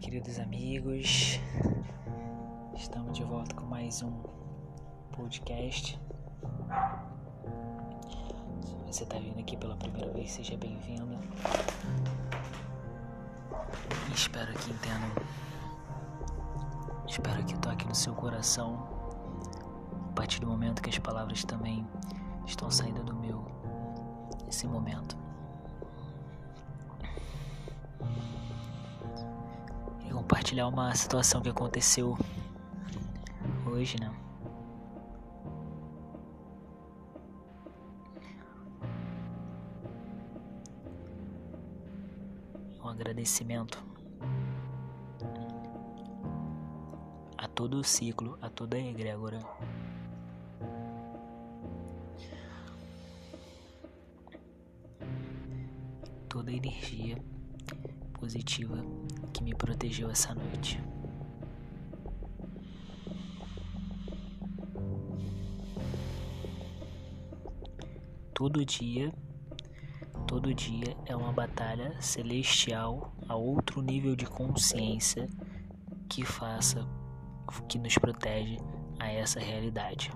queridos amigos. Estamos de volta com mais um podcast. Se você está vindo aqui pela primeira vez, seja bem-vindo. Espero que entendam. Espero que toque no seu coração. A partir do momento que as palavras também estão saindo do meu nesse momento. Compartilhar uma situação que aconteceu hoje, né? Um agradecimento a todo o ciclo, a toda a egrégora. Toda a energia positiva que me protegeu essa noite. Todo dia, todo dia é uma batalha celestial a outro nível de consciência que faça, que nos protege a essa realidade.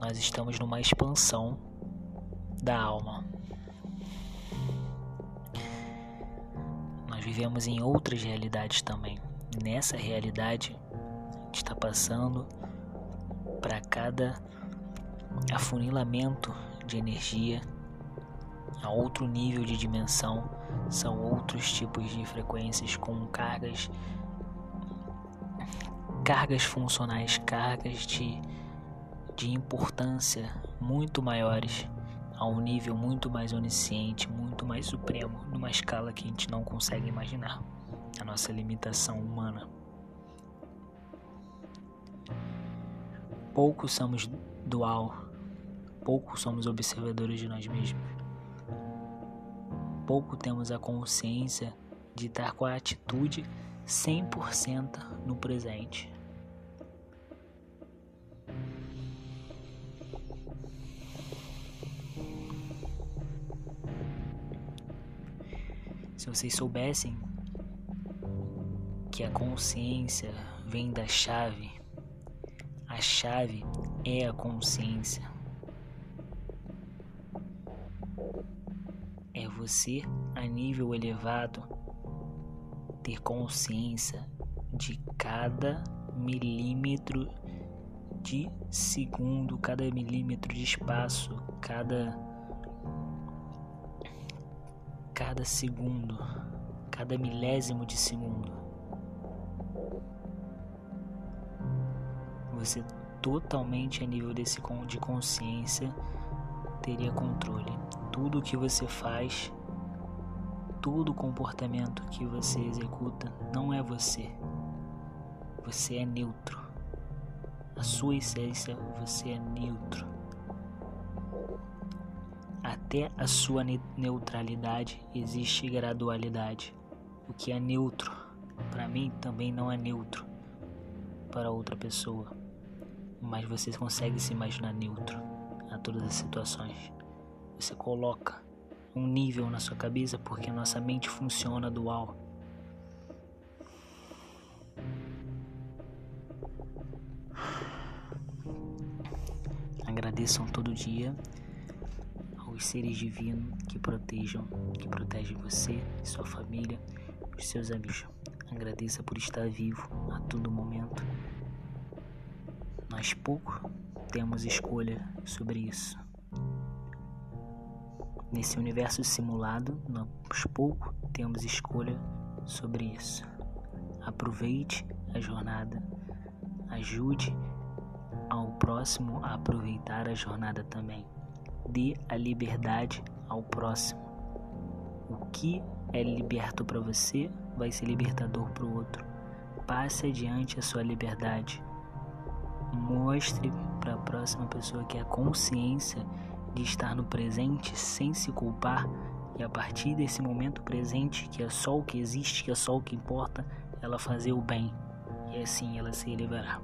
Nós estamos numa expansão da alma. Vivemos em outras realidades também. Nessa realidade, a gente está passando para cada afunilamento de energia a outro nível de dimensão, são outros tipos de frequências com cargas cargas funcionais, cargas de, de importância muito maiores a um nível muito mais onisciente, muito mais supremo, numa escala que a gente não consegue imaginar. A nossa limitação humana. Pouco somos dual, pouco somos observadores de nós mesmos. Pouco temos a consciência de estar com a atitude 100% no presente. Se vocês soubessem que a consciência vem da chave, a chave é a consciência. É você, a nível elevado, ter consciência de cada milímetro de segundo, cada milímetro de espaço, cada cada segundo, cada milésimo de segundo. Você totalmente a nível desse de consciência teria controle. Tudo que você faz, todo comportamento que você executa não é você. Você é neutro. A sua essência, você é neutro até a sua neutralidade existe gradualidade. O que é neutro para mim também não é neutro para outra pessoa. Mas você consegue se imaginar neutro a todas as situações. Você coloca um nível na sua cabeça porque a nossa mente funciona dual. Agradeçam todo dia seres divinos que protejam, que protegem você, sua família, os seus amigos. Agradeça por estar vivo a todo momento. Nós pouco temos escolha sobre isso. Nesse universo simulado, nós pouco temos escolha sobre isso. Aproveite a jornada, ajude ao próximo a aproveitar a jornada também dê a liberdade ao próximo. O que é liberto para você vai ser libertador para o outro. Passe adiante a sua liberdade. Mostre para a próxima pessoa que a consciência de estar no presente sem se culpar e a partir desse momento presente, que é só o que existe, que é só o que importa, ela fazer o bem. E assim ela se liberar.